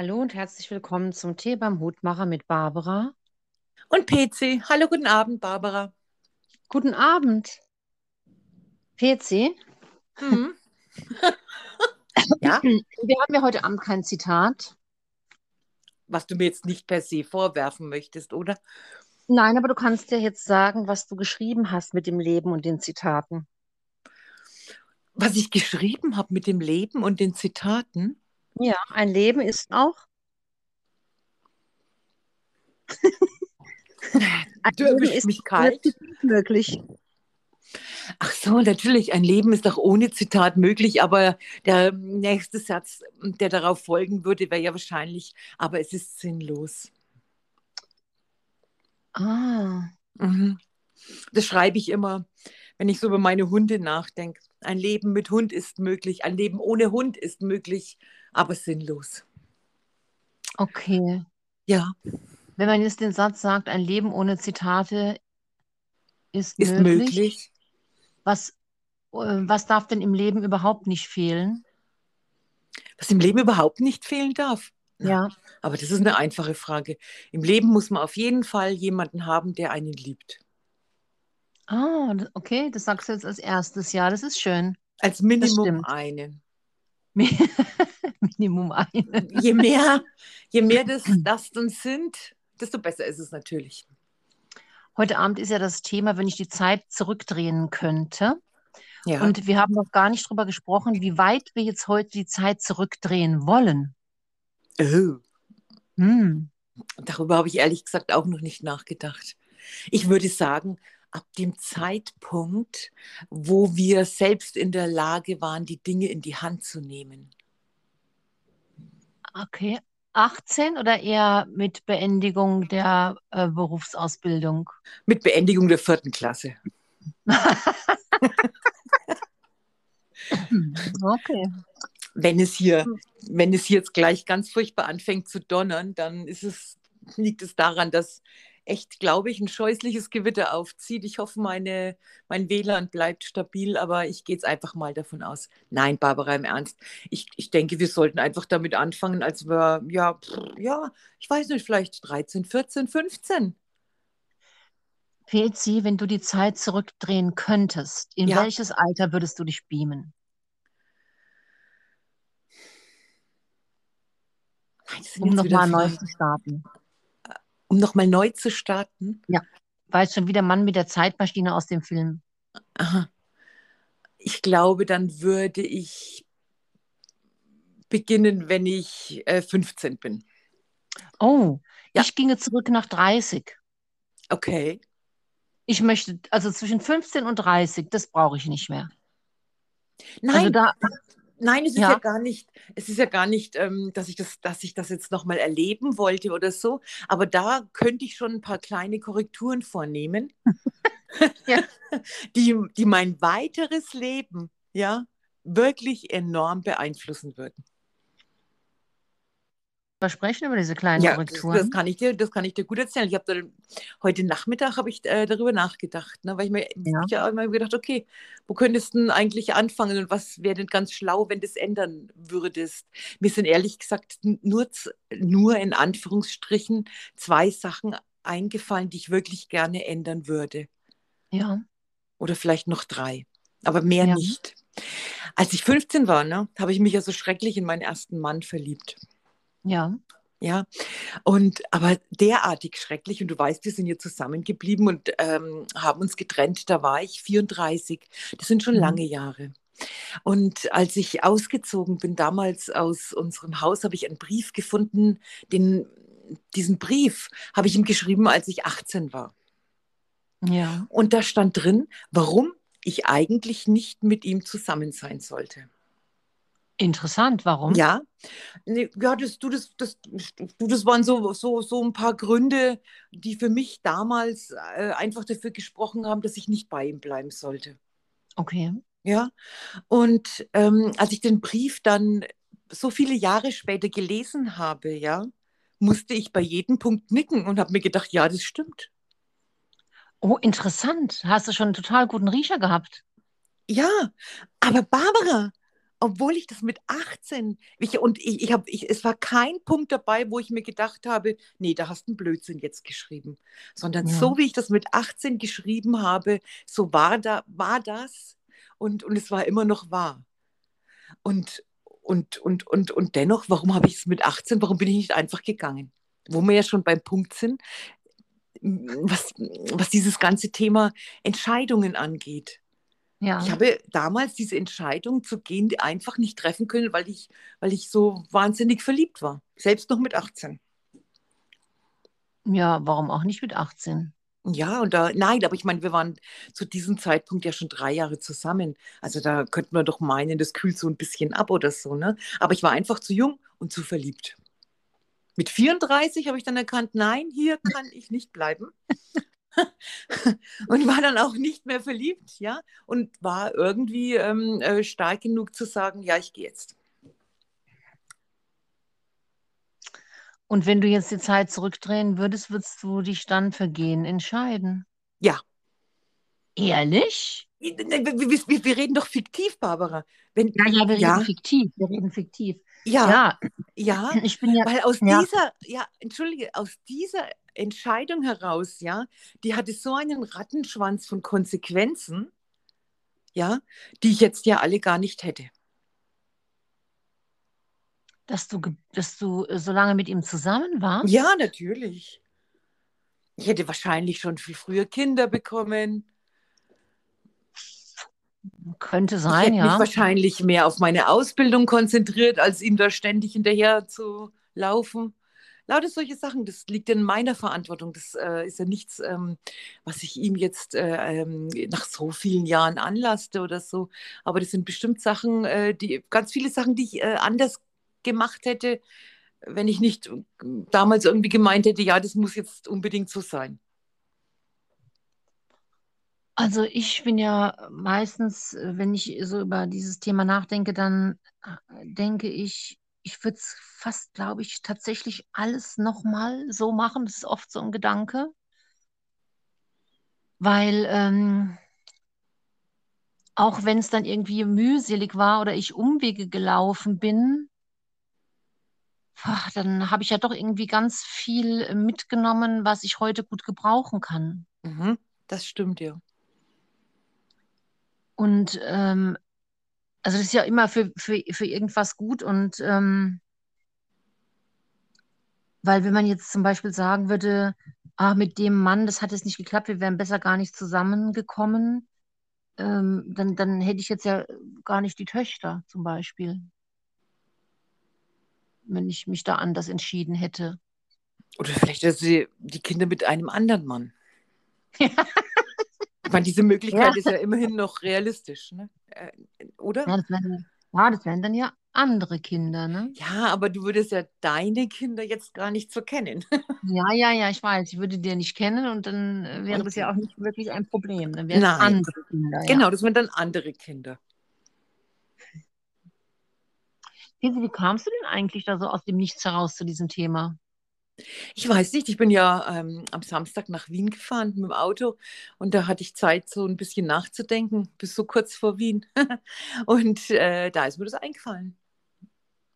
Hallo und herzlich willkommen zum Tee beim Hutmacher mit Barbara. Und PC. Hallo, guten Abend, Barbara. Guten Abend. PC, Mhm. ja, wir haben ja heute Abend kein Zitat. was du mir jetzt nicht per se vorwerfen möchtest, oder? Nein, aber du kannst ja jetzt sagen, was du geschrieben hast mit dem Leben und den Zitaten. Was ich geschrieben habe mit dem Leben und den Zitaten. Ja, ein Leben ist auch. Ein Du Leben ist mich kalt. Möglich. Ach so, natürlich, ein Leben ist auch ohne Zitat möglich, aber der nächste Satz, der darauf folgen würde, wäre ja wahrscheinlich, aber es ist sinnlos. Ah, Mhm. Das schreibe ich immer, wenn ich so über meine Hunde nachdenke. Ein Leben mit Hund ist möglich, ein Leben ohne Hund ist möglich, aber sinnlos. okay. Ja, Wenn man jetzt den Satz sagt, ein Leben ohne Zitate ist ist möglich, möglich. was, äh, was darf denn im Leben überhaupt nicht fehlen? Was im Leben überhaupt nicht fehlen darf. Ja, aber das ist eine einfache Frage. Im Leben muss man auf jeden Fall jemanden haben, der einen liebt. Ah, okay, das sagst du jetzt als erstes. Ja, das ist schön. Als Minimum einen. Minimum eine. Je mehr, je mehr das, das dann sind, desto besser ist es natürlich. Heute Abend ist ja das Thema, wenn ich die Zeit zurückdrehen könnte. Ja. Und wir haben noch gar nicht drüber gesprochen, wie weit wir jetzt heute die Zeit zurückdrehen wollen. Oh, Hm. darüber habe ich ehrlich gesagt auch noch nicht nachgedacht. Ich würde sagen, ab dem Zeitpunkt, wo wir selbst in der Lage waren, die Dinge in die Hand zu nehmen. Okay. 18 oder eher mit Beendigung der äh, Berufsausbildung? Mit Beendigung der vierten Klasse. Okay. wenn es hier, wenn es hier jetzt gleich ganz furchtbar anfängt zu donnern, dann ist es, liegt es daran, dass echt, glaube ich, ein scheußliches Gewitter aufzieht. Ich hoffe, meine, mein WLAN bleibt stabil, aber ich gehe jetzt einfach mal davon aus. Nein, Barbara, im Ernst. Ich, ich denke, wir sollten einfach damit anfangen, als wir, ja, pff, ja, ich weiß nicht, vielleicht 13, 14, 15. Pelzi, wenn du die Zeit zurückdrehen könntest, in Ja. welches Alter würdest du dich beamen? Um nochmal neu zu starten. Um nochmal neu zu starten. Weißt schon, wie der Mann mit der Zeitmaschine aus dem Film. Aha. Ich glaube, dann würde ich beginnen, wenn ich äh, 15 bin. Oh, Ja. ich ginge zurück nach 30. Okay. Ich möchte, also zwischen 15 und 30, das brauche ich nicht mehr. Nein, Also da, nein, es ist Ja. ja gar nicht, es ist ja gar nicht, ähm, dass ich das, dass ich das jetzt nochmal erleben wollte oder so. Aber da könnte ich schon ein paar kleine Korrekturen vornehmen, Ja. die, die mein weiteres Leben ja wirklich enorm beeinflussen würden. Sprechen über diese kleinen Ja, das, Korrekturen. das kann ich dir, das kann ich dir gut erzählen. Ich habe heute Nachmittag habe ich äh, darüber nachgedacht, ne, weil ich mir Ja. ich immer gedacht, okay, wo könntest du denn eigentlich anfangen und was wäre denn ganz schlau, wenn du es ändern würdest? Mir sind ehrlich gesagt nur, nur in Anführungsstrichen zwei Sachen eingefallen, die ich wirklich gerne ändern würde. Ja, Oder vielleicht noch drei, aber mehr Ja. nicht. Als ich 15 war, ne, habe ich mich ja so schrecklich in meinen ersten Mann verliebt. Ja. Ja, und aber derartig schrecklich. Und du weißt, wir sind hier zusammengeblieben und ähm, haben uns getrennt. Da war ich 34. Das sind schon Mhm. lange Jahre. Und als ich ausgezogen bin, damals aus unserem Haus, habe ich einen Brief gefunden. Den, diesen Brief habe ich ihm geschrieben, als ich 18 war. Ja. Und da stand drin, warum ich eigentlich nicht mit ihm zusammen sein sollte. Interessant, warum? Ja, nee, ja, das, du, das, das, du, das waren so, so, so ein paar Gründe, die für mich damals äh, einfach dafür gesprochen haben, dass ich nicht bei ihm bleiben sollte. Okay. Ja, und ähm, als ich den Brief dann so viele Jahre später gelesen habe, ja, musste ich bei jedem Punkt nicken und habe mir gedacht, ja, das stimmt. Oh, interessant. Hast du schon einen total guten Riecher gehabt? Ja, aber Barbara, obwohl ich das mit 18, ich, und ich, ich habe, ich, es war kein Punkt dabei, wo ich mir gedacht habe, nee, da hast du einen Blödsinn jetzt geschrieben, sondern ja. so wie ich das mit 18 geschrieben habe, so war da, war das und, und es war immer noch wahr. Und, und, und, und, und dennoch, warum habe ich es mit 18, warum bin ich nicht einfach gegangen? Wo wir ja schon beim Punkt sind, was, was dieses ganze Thema Entscheidungen angeht. Ja. Ich habe damals diese Entscheidung zu gehen einfach nicht treffen können, weil ich, weil ich so wahnsinnig verliebt war. Selbst noch mit 18. Ja, warum auch nicht mit 18? Ja, und da, nein, aber ich meine, wir waren zu diesem Zeitpunkt ja schon drei Jahre zusammen. Also da könnte man doch meinen, das kühlt so ein bisschen ab oder so, ne? Aber ich war einfach zu jung und zu verliebt. Mit 34 habe ich dann erkannt, nein, hier kann ich nicht bleiben. und war dann auch nicht mehr verliebt, ja, und war irgendwie ähm, äh, stark genug zu sagen, ja, ich gehe jetzt. Und wenn du jetzt die Zeit zurückdrehen würdest, würdest du dich dann für Gehen entscheiden? Ja. Ehrlich? Wir, wir, wir, reden doch fiktiv, Barbara. Wenn, ja, ja, wir ja. reden fiktiv. Wir reden fiktiv. Ja, ja, ja, ich bin ja, weil aus ja. dieser, ja, entschuldige, aus dieser Entscheidung heraus, ja, die hatte so einen Rattenschwanz von Konsequenzen, ja, die ich jetzt ja alle gar nicht hätte. Dass du, dass du äh, so lange mit ihm zusammen warst? Ja, natürlich. Ich hätte wahrscheinlich schon viel früher Kinder bekommen. Könnte sein, ich hätte ja. mich wahrscheinlich mehr auf meine Ausbildung konzentriert, als ihm da ständig hinterher zu laufen. Lauter solche Sachen, das liegt in meiner Verantwortung. Das äh, ist ja nichts, ähm, was ich ihm jetzt äh, ähm, nach so vielen Jahren anlasste oder so. Aber das sind bestimmt Sachen, äh, die ganz viele Sachen, die ich äh, anders gemacht hätte, wenn ich nicht äh, damals irgendwie gemeint hätte, ja, das muss jetzt unbedingt so sein. Also ich bin ja meistens, äh, wenn ich so über dieses Thema nachdenke, dann denke ich, ich würde es fast, glaube ich, tatsächlich alles nochmal so machen. Das ist oft so ein Gedanke. Weil ähm, auch wenn es dann irgendwie mühselig war oder ich Umwege gelaufen bin, dann habe ich ja doch irgendwie ganz viel mitgenommen, was ich heute gut gebrauchen kann. Mhm, das stimmt ja. Und ähm, also das ist ja immer für, für, für irgendwas gut und ähm, weil wenn man jetzt zum Beispiel sagen würde, ah, mit dem Mann, das hat jetzt nicht geklappt, wir wären besser gar nicht zusammengekommen, ähm, dann, dann hätte ich jetzt ja gar nicht die Töchter zum Beispiel, wenn ich mich da anders entschieden hätte. Oder vielleicht also die, die Kinder mit einem anderen Mann. Ja. Ich meine, diese Möglichkeit ja. ist ja immerhin noch realistisch, ne? Äh, oder? Ja das, wären, ja, das wären dann ja andere Kinder, ne? Ja, aber du würdest ja deine Kinder jetzt gar nicht so kennen. ja, ja, ja, ich weiß. Ich würde die nicht kennen und dann äh, wäre okay. das ja auch nicht wirklich ein Problem. Dann wären es andere Kinder. Ja. Genau, das wären dann andere Kinder. Wie kamst du denn eigentlich da so aus dem Nichts heraus zu diesem Thema? Ich weiß nicht, ich bin ja ähm, am Samstag nach Wien gefahren mit dem Auto und da hatte ich Zeit, so ein bisschen nachzudenken, bis so kurz vor Wien. und äh, da ist mir das eingefallen.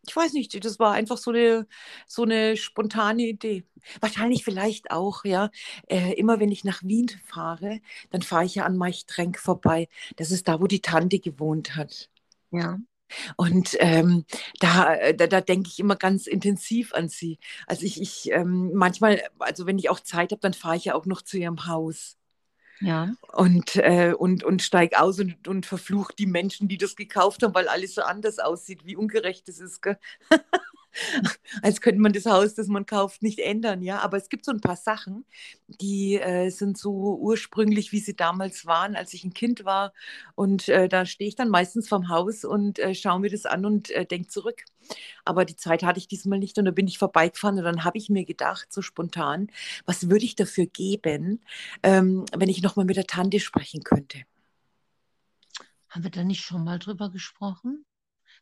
Ich weiß nicht, das war einfach so eine, so eine spontane Idee. Wahrscheinlich vielleicht auch, ja. Äh, immer wenn ich nach Wien fahre, dann fahre ich ja an Maichtrenk vorbei. Das ist da, wo die Tante gewohnt hat. Ja. Und ähm, da, äh, da, da denke ich immer ganz intensiv an sie. Also ich, ich ähm, manchmal, also wenn ich auch Zeit habe, dann fahre ich ja auch noch zu ihrem Haus. Ja. Und, äh, und, und steige aus und, und verflucht die Menschen, die das gekauft haben, weil alles so anders aussieht, wie ungerecht es ist. Als könnte man das Haus, das man kauft, nicht ändern, ja. Aber es gibt so ein paar Sachen, die äh, sind so ursprünglich, wie sie damals waren, als ich ein Kind war. Und äh, da stehe ich dann meistens vorm Haus und äh, schaue mir das an und äh, denke zurück. Aber die Zeit hatte ich diesmal nicht und da bin ich vorbeigefahren und dann habe ich mir gedacht, so spontan, was würde ich dafür geben, ähm, wenn ich nochmal mit der Tante sprechen könnte? Haben wir da nicht schon mal drüber gesprochen?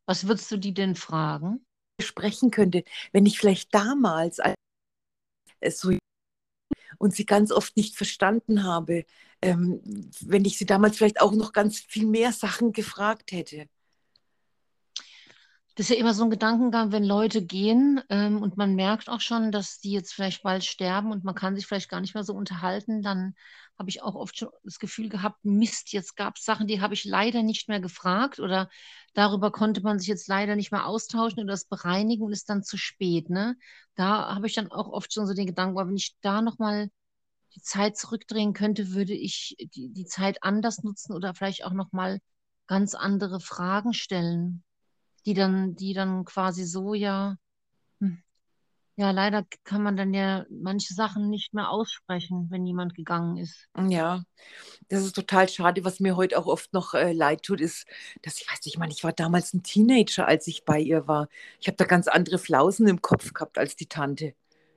Was würdest du die denn fragen? Sprechen könnte, wenn ich vielleicht damals so und sie ganz oft nicht verstanden habe, ähm, wenn ich sie damals vielleicht auch noch ganz viel mehr Sachen gefragt hätte. Das ist ja immer so ein Gedankengang, wenn Leute gehen ähm, und man merkt auch schon, dass die jetzt vielleicht bald sterben und man kann sich vielleicht gar nicht mehr so unterhalten, dann habe ich auch oft schon das Gefühl gehabt, Mist, jetzt gab es Sachen, die habe ich leider nicht mehr gefragt oder darüber konnte man sich jetzt leider nicht mehr austauschen oder das bereinigen und ist dann zu spät. Ne? Da habe ich dann auch oft schon so den Gedanken, wenn ich da nochmal die Zeit zurückdrehen könnte, würde ich die, die Zeit anders nutzen oder vielleicht auch nochmal ganz andere Fragen stellen die dann, die dann quasi so ja, hm, ja, leider kann man dann ja manche Sachen nicht mehr aussprechen, wenn jemand gegangen ist. Ja, das ist total schade. Was mir heute auch oft noch äh, leid tut, ist, dass ich weiß nicht, ich meine, ich war damals ein Teenager, als ich bei ihr war. Ich habe da ganz andere Flausen im Kopf gehabt als die Tante.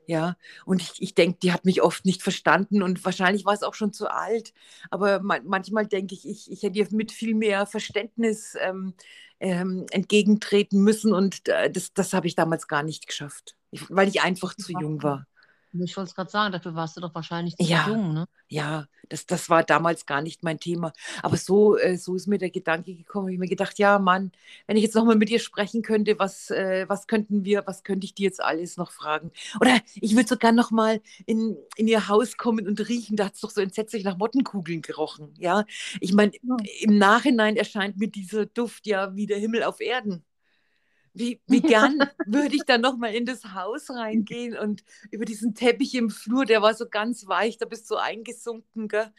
Ja, und ich, ich denke, die hat mich oft nicht verstanden und wahrscheinlich war es auch schon zu alt. Aber man, manchmal denke ich, ich, ich hätte ihr mit viel mehr Verständnis ähm, ähm, entgegentreten müssen und äh, das, das habe ich damals gar nicht geschafft, ich, weil ich einfach zu jung war. Ich wollte es gerade sagen, dafür warst du doch wahrscheinlich zu ja, jung, ne? Ja, das, das war damals gar nicht mein Thema. Aber so, äh, so ist mir der Gedanke gekommen. Ich habe mir gedacht, ja, Mann, wenn ich jetzt nochmal mit dir sprechen könnte, was, äh, was könnten wir, was könnte ich dir jetzt alles noch fragen? Oder ich würde sogar nochmal in, in ihr Haus kommen und riechen. Da hat es doch so entsetzlich nach Mottenkugeln gerochen. Ja, ich meine, ja. im Nachhinein erscheint mir dieser Duft ja wie der Himmel auf Erden. Wie, wie gern würde ich dann nochmal in das Haus reingehen und über diesen Teppich im Flur, der war so ganz weich, da bist du eingesunken, gell?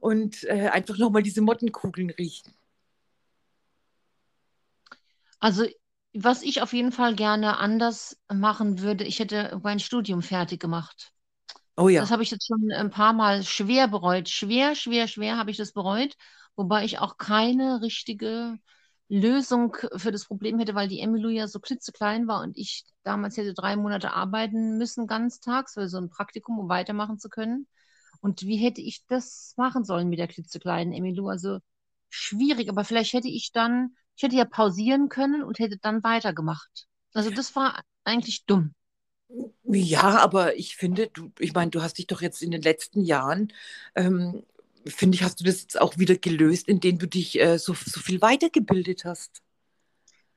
und äh, einfach nochmal diese Mottenkugeln riechen. Also, was ich auf jeden Fall gerne anders machen würde, ich hätte mein Studium fertig gemacht. Oh ja. Das habe ich jetzt schon ein paar Mal schwer bereut. Schwer, schwer, schwer habe ich das bereut, wobei ich auch keine richtige Lösung für das Problem hätte, weil die Emilu ja so klitzeklein war und ich damals hätte drei Monate arbeiten müssen, ganztags, für so ein Praktikum, um weitermachen zu können. Und wie hätte ich das machen sollen mit der klitzekleinen Emilu? Also schwierig, aber vielleicht hätte ich dann, ich hätte ja pausieren können und hätte dann weitergemacht. Also das war eigentlich dumm. Ja, aber ich finde, du, ich meine, du hast dich doch jetzt in den letzten Jahren ähm, finde ich, hast du das jetzt auch wieder gelöst, indem du dich äh, so, so viel weitergebildet hast.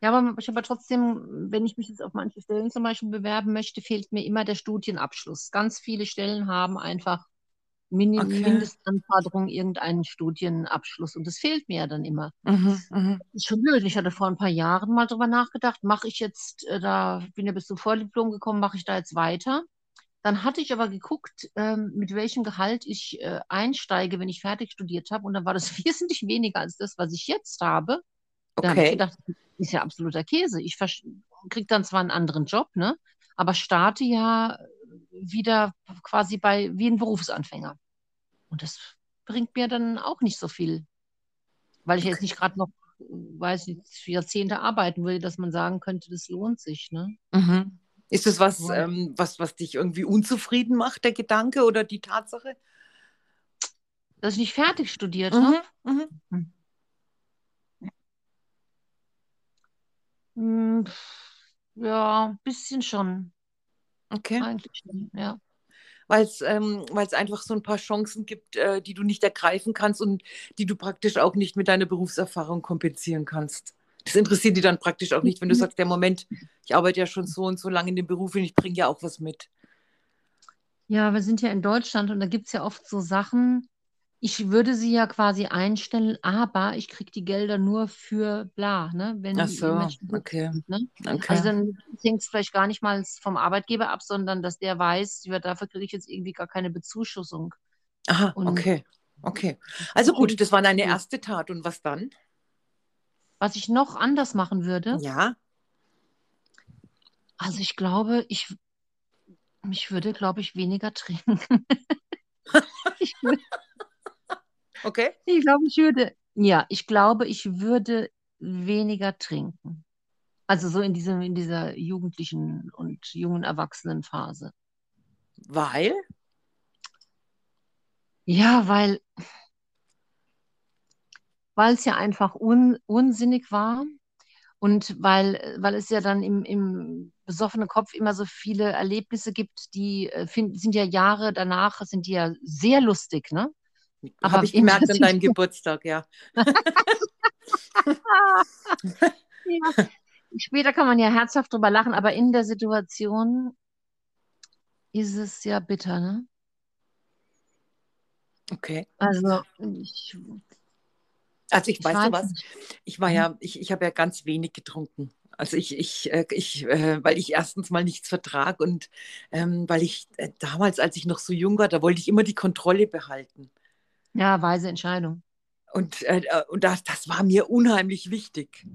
Ja, aber ich habe trotzdem, wenn ich mich jetzt auf manche Stellen zum Beispiel bewerben möchte, fehlt mir immer der Studienabschluss. Ganz viele Stellen haben einfach Min okay. Mindestanforderungen irgendeinen Studienabschluss und das fehlt mir ja dann immer. Mhm, mh. ist schon blöd. Ich hatte vor ein paar Jahren mal drüber nachgedacht, mache ich jetzt, äh, da bin ja bis zum Vordiplom gekommen, mache ich da jetzt weiter? Dann hatte ich aber geguckt, ähm, mit welchem Gehalt ich äh, einsteige, wenn ich fertig studiert habe. Und dann war das wesentlich weniger als das, was ich jetzt habe. Da habe ich gedacht, das ist ja absoluter Käse. Ich kriege dann zwar einen anderen Job, ne? aber starte ja wieder quasi bei wie ein Berufsanfänger. Und das bringt mir dann auch nicht so viel. Weil ich okay. jetzt nicht gerade noch, weiß nicht, Jahrzehnte arbeiten würde, dass man sagen könnte, das lohnt sich. Ne? Mhm. Ist das was, ja. ähm, was, was dich irgendwie unzufrieden macht, der Gedanke oder die Tatsache? Dass ich nicht fertig studiert mhm. habe? Mhm. Hm. hm ja, ein bisschen schon. Okay. Eigentlich schon, ja. Weil es ähm, einfach so ein paar Chancen gibt, äh, die du nicht ergreifen kannst und die du praktisch auch nicht mit deiner Berufserfahrung kompensieren kannst. Das interessiert die dann praktisch auch nicht, wenn du sagst, der Moment, ich arbeite ja schon so und so lange in dem Beruf und ich bringe ja auch was mit. Ja, wir sind ja in Deutschland und da gibt es ja oft so Sachen, ich würde sie ja quasi einstellen, aber ich kriege die Gelder nur für bla, ne? Wenn Ach so, okay. Sind, ne? okay. Also dann hängt es vielleicht gar nicht mal vom Arbeitgeber ab, sondern dass der weiß, dafür kriege ich jetzt irgendwie gar keine Bezuschussung. Aha, und okay. Okay. Also gut, das war deine erste Tat. Und was dann? Was ich noch anders machen würde? Ja. Also ich glaube, ich, ich würde, glaube ich, weniger trinken. ich okay. Ich glaube, ich würde, ja, ich glaube, ich würde weniger trinken. Also so in, diesem, in dieser jugendlichen und jungen Erwachsenenphase. Weil? Ja, weil weil es ja einfach un, unsinnig war und weil, weil es ja dann im, im besoffenen Kopf immer so viele Erlebnisse gibt, die äh, find, sind ja Jahre danach, sind die ja sehr lustig, ne? Habe ich gemerkt an deinem Geburtstag, ja. ja. Später kann man ja herzhaft drüber lachen, aber in der Situation ist es ja bitter, ne? Okay. Also, ich, Also ich, ich weiß was? Ich war Mhm. ja, ich, ich habe ja ganz wenig getrunken. Also ich, ich, äh, ich äh, weil ich erstens mal nichts vertrag und ähm, weil ich äh, damals, als ich noch so jung war, da wollte ich immer die Kontrolle behalten. Ja, weise Entscheidung. Und, äh, und das, das war mir unheimlich wichtig.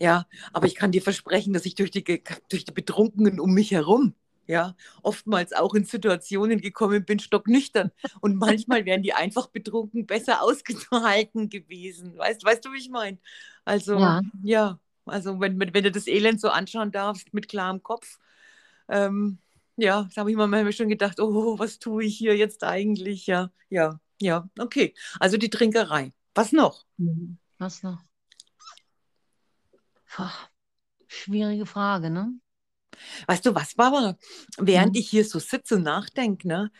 Ja, aber ich kann dir versprechen, dass ich durch die, durch die Betrunkenen um mich herum, ja, oftmals auch in Situationen gekommen bin, stocknüchtern. Und manchmal wären die einfach betrunken besser ausgehalten gewesen. Weißt, weißt du, wie ich meine? Also, Ja. ja, also wenn, wenn, wenn du das Elend so anschauen darfst mit klarem Kopf, ähm, ja, da habe ich mir schon gedacht, oh, was tue ich hier jetzt eigentlich? Ja, ja, ja, okay. Also die Trinkerei. Was noch? Mhm. Was noch? Puh, schwierige Frage, ne? Weißt du was, Barbara? Während Mhm. ich hier so sitze und nachdenke, ne,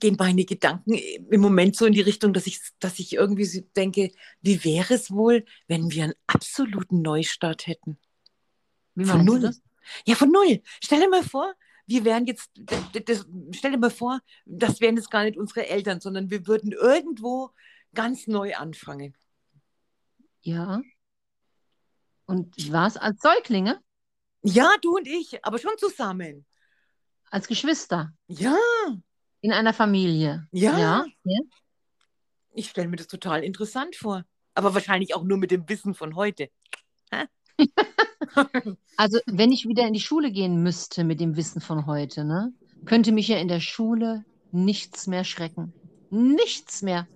gehen meine Gedanken im Moment so in die Richtung, dass ich, dass ich irgendwie denke, wie wäre es wohl, wenn wir einen absoluten Neustart hätten? Wie Von null. das? Ja, von null. Stell dir mal vor, wir wären jetzt, das, das, stell dir mal vor, das wären jetzt gar nicht unsere Eltern, sondern wir würden irgendwo ganz neu anfangen. Ja. Und was? Als Säuglinge? Ja, du und ich, aber schon zusammen. Als Geschwister? Ja, In einer Familie? Ja. Ja. ja. ich stelle mir das total interessant vor. Aber wahrscheinlich auch nur mit dem Wissen von heute. Also, wenn ich wieder in die Schule gehen müsste mit dem Wissen von heute, ne, könnte mich ja in der Schule nichts mehr schrecken. Nichts mehr.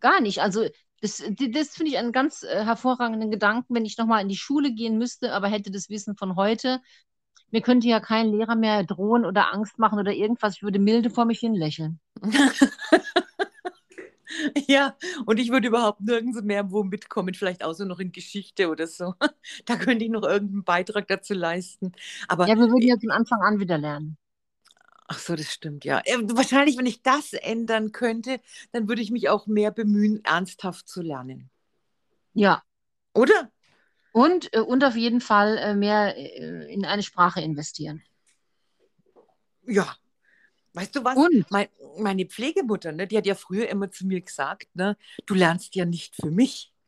Gar nicht. Also, das, das finde ich einen ganz äh, hervorragenden Gedanken, wenn ich nochmal in die Schule gehen müsste, aber hätte das Wissen von heute. Mir könnte ja kein Lehrer mehr drohen oder Angst machen oder irgendwas. Ich würde milde vor mich hin lächeln. ja, und ich würde überhaupt nirgends mehr wo mitkommen, vielleicht außer noch in Geschichte oder so. Da könnte ich noch irgendeinen Beitrag dazu leisten. Aber Ja, wir würden ja von Anfang an wieder lernen. Ach so, das stimmt, ja. Äh, Wahrscheinlich, wenn ich das ändern könnte, dann würde ich mich auch mehr bemühen, ernsthaft zu lernen. Ja. Oder? Und, äh, und auf jeden Fall äh, mehr in eine Sprache investieren. Ja. Weißt du was? Und? Mein, meine Pflegemutter, ne, die hat ja früher immer zu mir gesagt, ne, du lernst ja nicht für mich.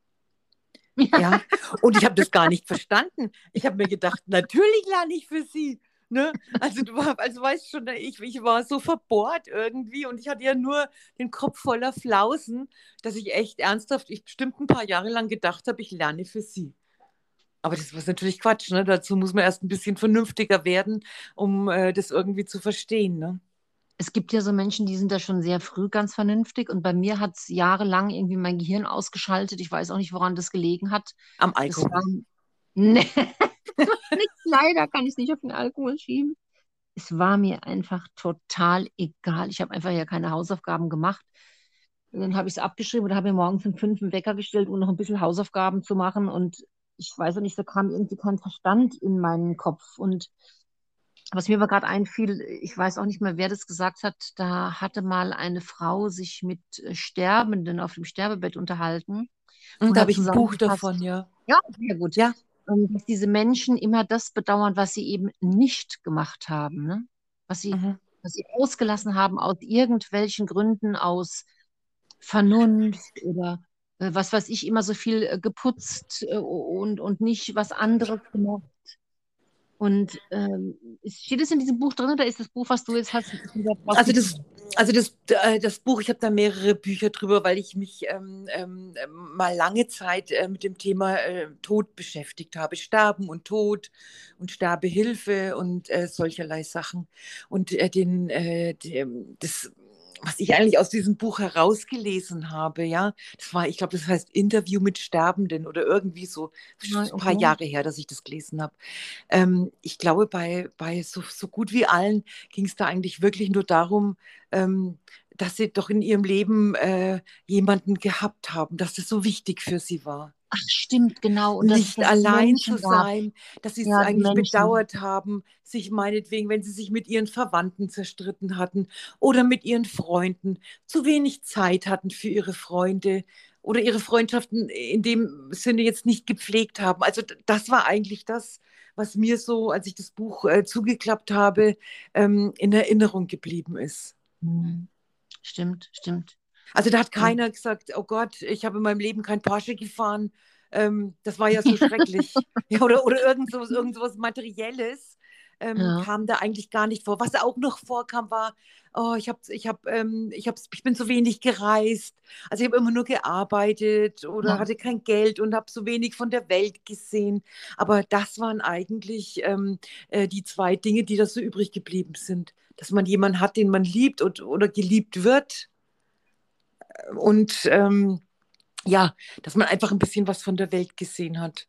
Ja. Und ich habe das gar nicht verstanden. Ich habe mir gedacht, natürlich lerne ich für sie. Ne? Also du war, also weißt schon, ich, ich war so verbohrt irgendwie und ich hatte ja nur den Kopf voller Flausen, dass ich echt ernsthaft, ich bestimmt ein paar Jahre lang gedacht habe, ich lerne für sie. Aber das war natürlich Quatsch, ne? Dazu muss man erst ein bisschen vernünftiger werden, um äh, das irgendwie zu verstehen. Ne? Es gibt ja so Menschen, die sind da schon sehr früh ganz vernünftig und bei mir hat es jahrelang irgendwie mein Gehirn ausgeschaltet. Ich weiß auch nicht, woran das gelegen hat. Am Alkohol. war, nee, leider kann ich es nicht auf den Alkohol schieben. Es war mir einfach total egal. Ich habe einfach ja keine Hausaufgaben gemacht. Und dann habe ich es abgeschrieben oder habe mir morgens um fünf einen Wecker gestellt, um noch ein bisschen Hausaufgaben zu machen. Und ich weiß auch nicht, da kam irgendwie kein Verstand in meinen Kopf. Und was mir aber gerade einfiel, ich weiß auch nicht mehr, wer das gesagt hat, da hatte mal eine Frau sich mit äh, Sterbenden auf dem Sterbebett unterhalten. Und Und da habe ich ein Buch davon, ja. ja, sehr gut, Ja. Ähm, dass diese Menschen immer das bedauern, was sie eben nicht gemacht haben, ne? Was sie, Mhm. was sie ausgelassen haben aus irgendwelchen Gründen, aus Vernunft oder äh, was weiß ich, immer so viel äh, geputzt äh, und, und nicht was anderes gemacht. Und ähm, steht es in diesem Buch drin oder ist das Buch, was du jetzt hast? Also das, also das, äh, das Buch, ich habe da mehrere Bücher drüber, weil ich mich ähm, ähm, mal lange Zeit äh, mit dem Thema äh, Tod beschäftigt habe. Sterben und Tod und Sterbehilfe und äh, solcherlei Sachen. Und äh, den, äh, dem- das, was ich eigentlich aus diesem Buch herausgelesen habe, ja, das war, ich glaube, das heißt Interview mit Sterbenden oder irgendwie so, Ah, ein paar okay. Jahre her, dass ich das gelesen habe. Ähm, ich glaube, bei, bei so, so gut wie allen ging es da eigentlich wirklich nur darum, ähm, dass sie doch in ihrem Leben äh, jemanden gehabt haben, dass das so wichtig für sie war. Ach, stimmt, genau. Und Nicht allein zu Menschen gab. sein, dass sie es Ja, eigentlich Menschen. bedauert haben, sich meinetwegen, wenn sie sich mit ihren Verwandten zerstritten hatten oder mit ihren Freunden, zu wenig Zeit hatten für ihre Freunde oder ihre Freundschaften in dem Sinne jetzt nicht gepflegt haben. Also das war eigentlich das, was mir so, als ich das Buch äh, zugeklappt habe, ähm, in Erinnerung geblieben ist. Mhm. Stimmt, stimmt. Also da hat keiner mhm. gesagt, oh Gott, ich habe in meinem Leben kein Porsche gefahren. Ähm, das war ja so schrecklich. ja, oder oder irgend, so, irgend so was Materielles ähm, ja. kam da eigentlich gar nicht vor. Was auch noch vorkam, war, oh, ich, hab, ich, hab, ähm, ich, hab, ich bin zu wenig gereist. Also ich habe immer nur gearbeitet oder ja. hatte kein Geld und habe so wenig von der Welt gesehen. Aber das waren eigentlich ähm, äh, die zwei Dinge, die da so übrig geblieben sind. Dass man jemanden hat, den man liebt und, oder geliebt wird. Und ähm, ja, dass man einfach ein bisschen was von der Welt gesehen hat.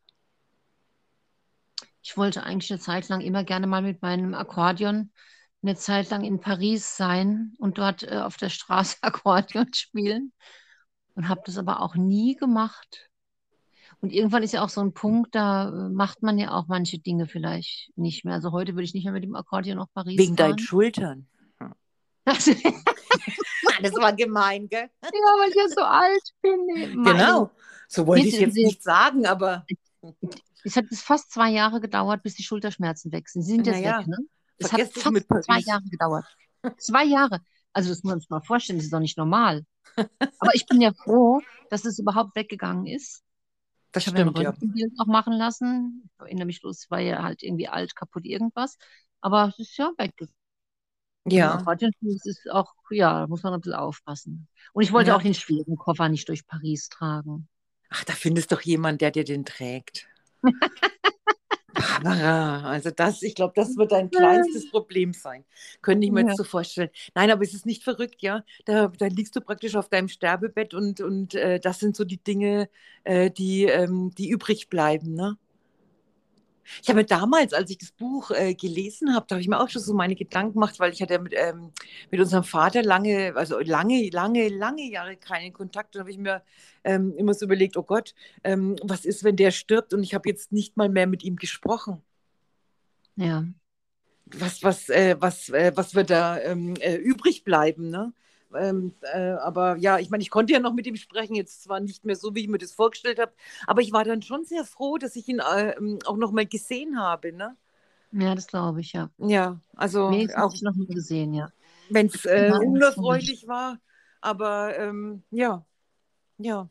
Ich wollte eigentlich eine Zeit lang immer gerne mal mit meinem Akkordeon eine Zeit lang in Paris sein und dort äh, auf der Straße Akkordeon spielen und habe das aber auch nie gemacht. Und irgendwann ist ja auch so ein Punkt, da äh, macht man ja auch manche Dinge vielleicht nicht mehr. Also heute würde ich nicht mehr mit dem Akkordeon nach Paris Wegen fahren. deinen Schultern. das war gemein, gell? Ja, weil ich ja so alt bin. Genau, so wollte ich jetzt nicht sagen, aber es hat fast zwei Jahre gedauert, bis die Schulterschmerzen weg sind. Sie sind jetzt ja. weg, ne? Es hat fast zwei Jahre gedauert. Zwei Jahre. Also das muss man sich mal vorstellen, das ist doch nicht normal. Aber ich bin ja froh, dass es überhaupt weggegangen ist. Das ich stimmt, ja. Ich noch machen lassen. Ich erinnere mich bloß, es war ja halt irgendwie alt, kaputt, irgendwas. Aber es ist ja weggegangen. Ja. Es ist auch, ja, da muss man ein bisschen aufpassen. Und ich wollte ja. auch den schweren Koffer nicht durch Paris tragen. Ach, da findest doch jemand, der dir den trägt. Barbara, also das, ich glaube, das wird dein kleinstes Problem sein. Könnte ich mir ja. jetzt so vorstellen. Nein, aber es ist nicht verrückt, ja. Da, da liegst du praktisch auf deinem Sterbebett und, und äh, das sind so die Dinge, äh, die, ähm, die übrig bleiben, ne? Ich habe damals, als ich das Buch äh, gelesen habe, da habe ich mir auch schon so meine Gedanken gemacht, weil ich hatte mit, ähm, mit unserem Vater lange, also lange, lange, lange Jahre keinen Kontakt. Da habe ich mir ähm, immer so überlegt, oh Gott, ähm, was ist, wenn der stirbt und ich habe jetzt nicht mal mehr mit ihm gesprochen. Ja. Was, was, äh, was, äh, was wird da ähm, äh, übrig bleiben, ne? Ähm, äh, aber ja, ich meine, ich konnte ja noch mit ihm sprechen, jetzt zwar nicht mehr so, wie ich mir das vorgestellt habe, aber ich war dann schon sehr froh, dass ich ihn äh, auch noch mal gesehen habe. Ne? Ja, das glaube ich, ja. Ja, also auch noch mal gesehen, ja. Wenn es äh, unerfreulich war, aber ähm, ja, ja.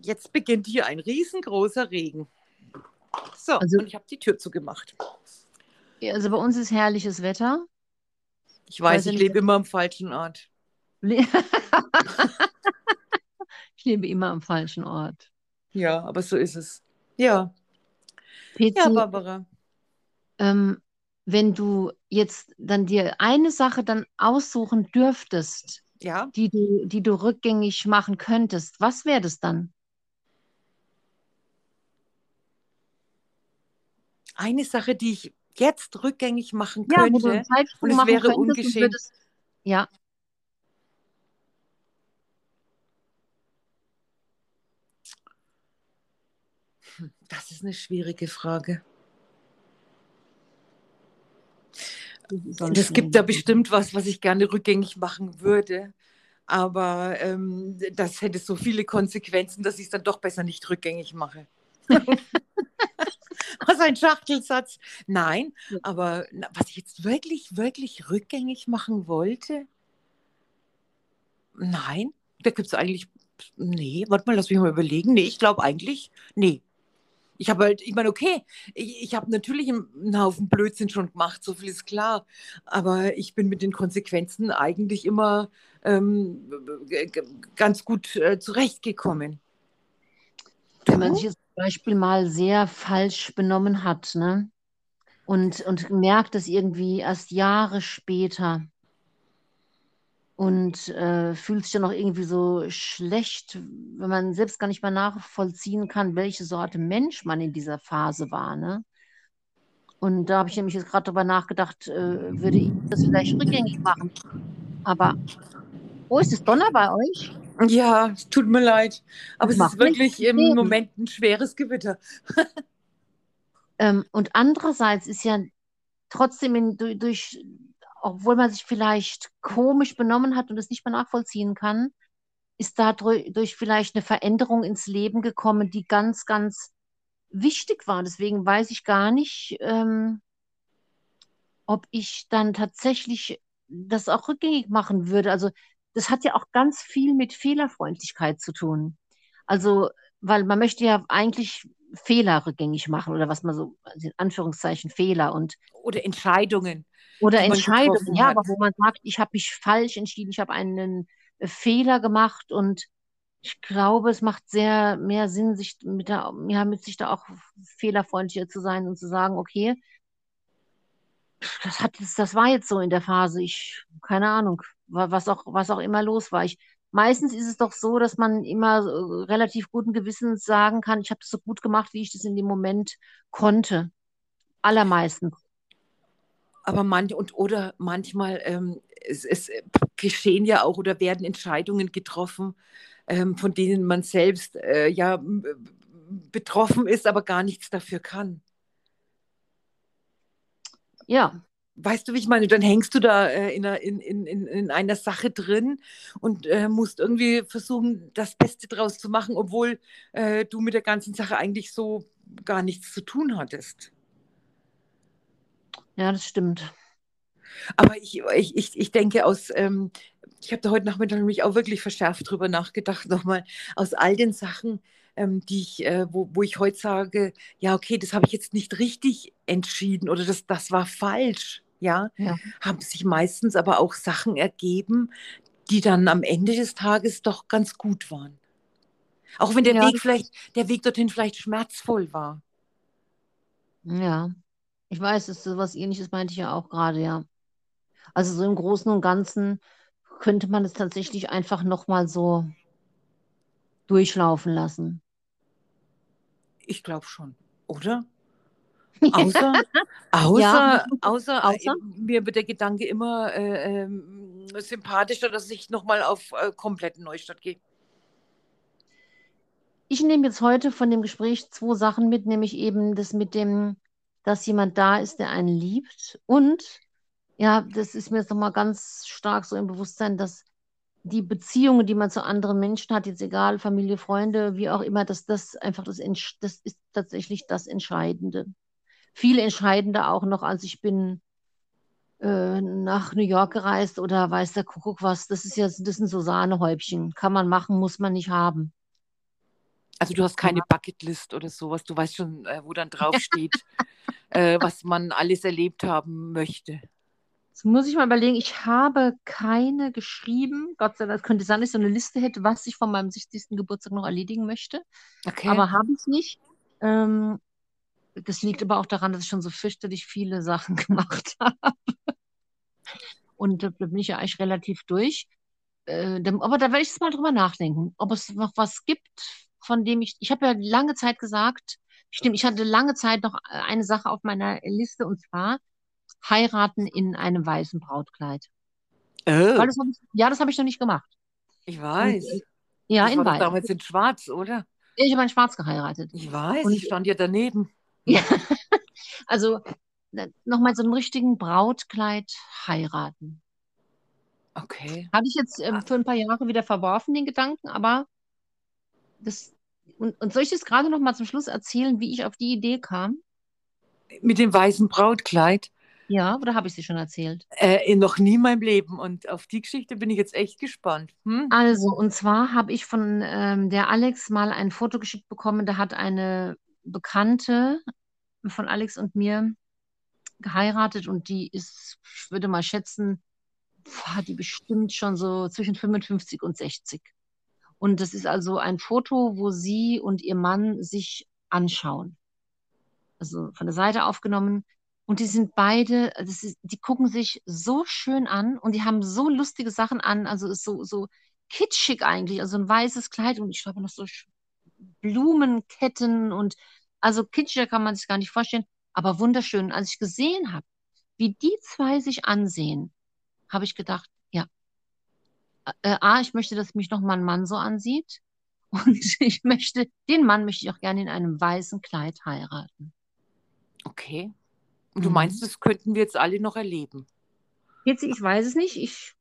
Jetzt beginnt hier ein riesengroßer Regen. So, also, und ich habe die Tür zugemacht. Also bei uns ist herrliches Wetter. Ich weiß, ich lebe immer am falschen Ort. ich lebe immer am falschen Ort. Ja, aber so ist es. Ja. PC, ja, Barbara. Ähm, wenn du jetzt dann dir eine Sache dann aussuchen dürftest, ja. die, du, die du rückgängig machen könntest, was wäre das dann? Eine Sache, die ich jetzt rückgängig machen ja, könnte und es wäre ungeschehen. Ja. Hm, das ist eine schwierige Frage. Es gibt da bestimmt was, was ich gerne rückgängig machen würde. Aber ähm, das hätte so viele Konsequenzen, dass ich es dann doch besser nicht rückgängig mache. was ein Schachtelsatz. Nein, aber was ich jetzt wirklich, wirklich rückgängig machen wollte, nein, da gibt es eigentlich, nee, warte mal, lass mich mal überlegen. Nee, ich glaube eigentlich, nee. Ich habe halt, ich meine, okay, ich, ich habe natürlich einen Haufen Blödsinn schon gemacht, so viel ist klar. Aber ich bin mit den Konsequenzen eigentlich immer ähm, ganz gut äh, zurechtgekommen. Wenn man sich jetzt Beispiel mal sehr falsch benommen hat, ne? Und, und merkt es irgendwie erst Jahre später und äh, fühlt sich dann auch irgendwie so schlecht, wenn man selbst gar nicht mehr nachvollziehen kann, welche Sorte Mensch man in dieser Phase war. Ne? Und da habe ich nämlich jetzt gerade darüber nachgedacht, äh, würde ich das vielleicht rückgängig machen. Aber wo ist das Donner bei euch? Ja, es tut mir leid. Aber es ist wirklich im Leben. Moment ein schweres Gewitter. ähm, und andererseits ist ja trotzdem in, durch, durch, obwohl man sich vielleicht komisch benommen hat und es nicht mehr nachvollziehen kann, ist dadurch vielleicht eine Veränderung ins Leben gekommen, die ganz, ganz wichtig war. Deswegen weiß ich gar nicht, ähm, ob ich dann tatsächlich das auch rückgängig machen würde. Also das hat ja auch ganz viel mit Fehlerfreundlichkeit zu tun. Also, weil man möchte ja eigentlich Fehler rückgängig machen oder was man so, also in Anführungszeichen Fehler und oder Entscheidungen. Oder Entscheidungen, ja, aber wo man sagt, ich habe mich falsch entschieden, ich habe einen äh, Fehler gemacht und ich glaube, es macht sehr mehr Sinn, sich mit der, ja, mit sich da auch fehlerfreundlicher zu sein und zu sagen, okay, das hat das war jetzt so in der Phase. Ich, keine Ahnung, was auch, was auch immer los war. Ich, meistens ist es doch so, dass man immer äh, relativ guten Gewissens sagen kann, ich habe das so gut gemacht, wie ich das in dem Moment konnte. Allermeistens. Aber man, und oder manchmal ähm, es, es geschehen ja auch oder werden Entscheidungen getroffen, ähm, von denen man selbst äh, ja betroffen ist, aber gar nichts dafür kann. Ja. Weißt du, wie ich meine? Dann hängst du da äh, in, einer, in, in, in, einer Sache drin und äh, musst irgendwie versuchen, das Beste draus zu machen, obwohl äh, du mit der ganzen Sache eigentlich so gar nichts zu tun hattest. Ja, das stimmt. Aber ich, ich, ich, ich denke aus, ähm, ich habe da heute Nachmittag nämlich auch wirklich verschärft drüber nachgedacht, nochmal aus all den Sachen, ähm, die ich, äh, wo, wo ich heute sage, ja, okay, das habe ich jetzt nicht richtig entschieden oder das, das war falsch, ja, ja, haben sich meistens aber auch Sachen ergeben, die dann am Ende des Tages doch ganz gut waren. Auch wenn der ja. Weg vielleicht, der Weg dorthin vielleicht schmerzvoll war. Ja, ich weiß, das ist so was ähnliches meinte ich ja auch gerade, ja. Also so im Großen und Ganzen könnte man es tatsächlich einfach nochmal so durchlaufen lassen. Ich glaube schon, oder? Außer, außer, ja. außer, außer? mir wird der Gedanke immer äh, äh, sympathischer, dass ich nochmal auf äh, kompletten Neustadt gehe. Ich nehme jetzt heute von dem Gespräch zwei Sachen mit, nämlich eben das mit dem, dass jemand da ist, der einen liebt und ja, das ist mir jetzt nochmal ganz stark so im Bewusstsein, dass die Beziehungen, die man zu anderen Menschen hat, jetzt egal, Familie, Freunde, wie auch immer, dass das einfach das, das ist tatsächlich das Entscheidende. Viel entscheidender auch noch, als ich bin äh, nach New York gereist oder weiß der Kuckuck was. Das ist jetzt, das sind so Sahnehäubchen. Kann man machen, muss man nicht haben. Also du hast keine Bucketlist oder sowas, du weißt schon, äh, wo dann draufsteht, äh, was man alles erlebt haben möchte. Jetzt muss ich mal überlegen, ich habe keine geschrieben. Gott sei Dank, könnte sein, dass ich so eine Liste hätte, was ich von meinem 60. Geburtstag noch erledigen möchte. Okay. Aber habe ich nicht. Ähm, das liegt aber auch daran, dass ich schon so fürchterlich viele Sachen gemacht habe. Und da bin ich ja eigentlich relativ durch. Äh, aber da werde ich jetzt mal drüber nachdenken, ob es noch was gibt, von dem ich. Ich habe ja lange Zeit gesagt, stimmt, ich hatte lange Zeit noch eine Sache auf meiner Liste und zwar heiraten in einem weißen Brautkleid. Oh. Das ich, ja, das habe ich noch nicht gemacht. Ich weiß. Und, äh, ja, das in weiß. damals in Schwarz, oder? Ich habe in Schwarz geheiratet. Ich weiß, und, ich stand ja daneben. Ja, also nochmal so einen richtigen Brautkleid heiraten. Okay. Habe ich jetzt äh, für ein paar Jahre wieder verworfen, den Gedanken, aber das. Und, und soll ich das gerade noch mal zum Schluss erzählen, wie ich auf die Idee kam? Mit dem weißen Brautkleid? Ja, oder habe ich sie schon erzählt? Äh, noch nie in meinem Leben. Und auf die Geschichte bin ich jetzt echt gespannt. Hm? Also, und zwar habe ich von ähm, der Alex mal ein Foto geschickt bekommen. Da hat eine Bekannte von Alex und mir geheiratet und die ist, ich würde mal schätzen, hat die bestimmt schon so zwischen 55 und 60. Und das ist also ein Foto, wo sie und ihr Mann sich anschauen. Also von der Seite aufgenommen. Und die sind beide, das ist, die gucken sich so schön an und die haben so lustige Sachen an. Also ist so, so kitschig eigentlich. Also ein weißes Kleid und ich glaube noch so Blumenketten und also kitschiger kann man sich gar nicht vorstellen, aber wunderschön. Als ich gesehen habe, wie die zwei sich ansehen, habe ich gedacht, ja, äh, A, ich möchte, dass mich noch mal ein Mann so ansieht. Und ich möchte, den Mann möchte ich auch gerne in einem weißen Kleid heiraten. Okay. Und du mhm. meinst, das könnten wir jetzt alle noch erleben? Jetzt, ich weiß es nicht. Ich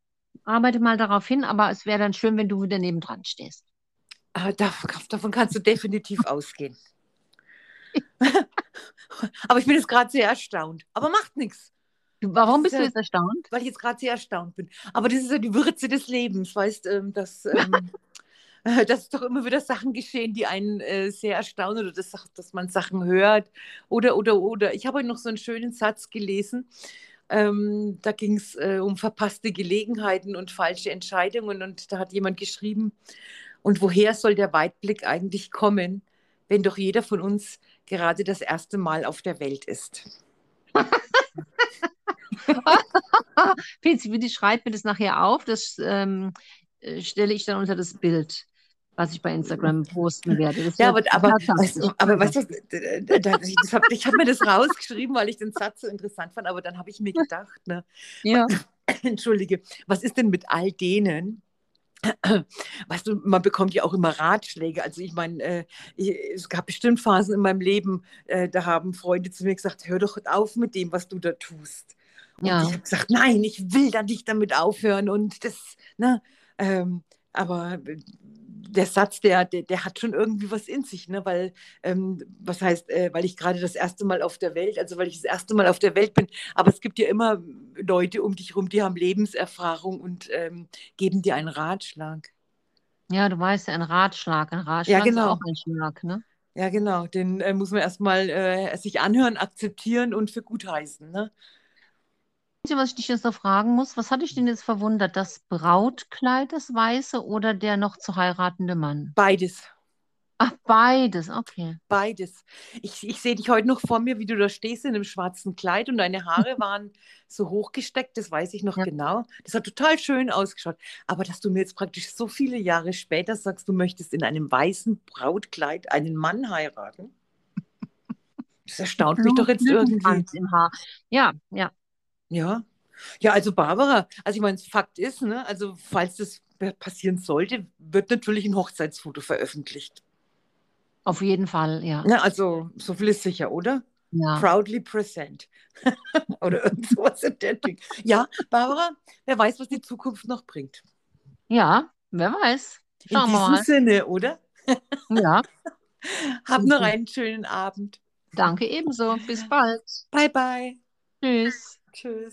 arbeite mal darauf hin, aber es wäre dann schön, wenn du wieder nebendran stehst. Ah, davon, davon kannst du definitiv ausgehen. aber ich bin jetzt gerade sehr erstaunt. Aber macht nichts. Warum bist du jetzt erstaunt? Weil ich jetzt gerade sehr erstaunt bin. Aber das ist ja die Würze des Lebens, weißt du, dass, ähm, dass doch immer wieder Sachen geschehen, die einen äh, sehr erstaunen oder dass, dass man Sachen hört. Oder, oder, oder. Ich habe heute noch so einen schönen Satz gelesen. Ähm, da ging es äh, um verpasste Gelegenheiten und falsche Entscheidungen. Und da hat jemand geschrieben, und woher soll der Weitblick eigentlich kommen, wenn doch jeder von uns gerade das erste Mal auf der Welt ist? Bitte schreib mir das nachher auf. Das ähm, äh, stelle ich dann unter das Bild, was ich bei Instagram posten werde. Das ja, aber, aber, weißt du, aber weißt du, ich habe mir das rausgeschrieben, weil ich den Satz so interessant fand, aber dann habe ich mir gedacht, ne, ja. entschuldige, was ist denn mit all denen, Weißt du, man bekommt ja auch immer Ratschläge. Also ich meine, äh, es gab bestimmt Phasen in meinem Leben, äh, da haben Freunde zu mir gesagt, hör doch auf mit dem, was du da tust. Und Ja. ich habe gesagt, nein, ich will da nicht damit aufhören. Und das, ne, ähm, aber äh, der Satz, der, der, der hat schon irgendwie was in sich, ne? Weil, ähm, was heißt, äh, weil ich gerade das erste Mal auf der Welt, also weil ich das erste Mal auf der Welt bin, aber es gibt ja immer Leute um dich herum, die haben Lebenserfahrung und ähm, geben dir einen Ratschlag. Ja, du weißt ja, ein Ratschlag. Ein Ja, Ratschlag ist genau. auch ein Schlag, ne? Ja, genau. Den äh, muss man erstmal äh, sich anhören, akzeptieren und für gut heißen, ne? Ihr, was ich dich jetzt noch fragen muss? Was hat dich denn jetzt verwundert? Das Brautkleid, das Weiße oder der noch zu heiratende Mann? Beides. Ach, beides, okay. Beides. Ich, ich sehe dich heute noch vor mir, wie du da stehst in einem schwarzen Kleid und deine Haare waren so hochgesteckt, das weiß ich noch Ja. genau. Das hat total schön ausgeschaut. Aber dass du mir jetzt praktisch so viele Jahre später sagst, du möchtest in einem weißen Brautkleid einen Mann heiraten, das erstaunt mich doch jetzt irgendwie. Im Haar. Ja, ja. Ja. Ja, also Barbara, also ich meine, Fakt ist, ne, also falls das passieren sollte, wird natürlich ein Hochzeitsfoto veröffentlicht. Auf jeden Fall, ja. Ne, also so viel ist sicher, oder? Ja. Proudly present. Oder irgend sowas in der Ding. Ja, Barbara, wer weiß, was die Zukunft noch bringt. Ja, wer weiß. In Schauen wir diesem mal. Sinne, oder? Ja, Hab noch einen schönen Abend. danke ebenso. Bis bald. Bye, bye. Tschüss. Tschüss.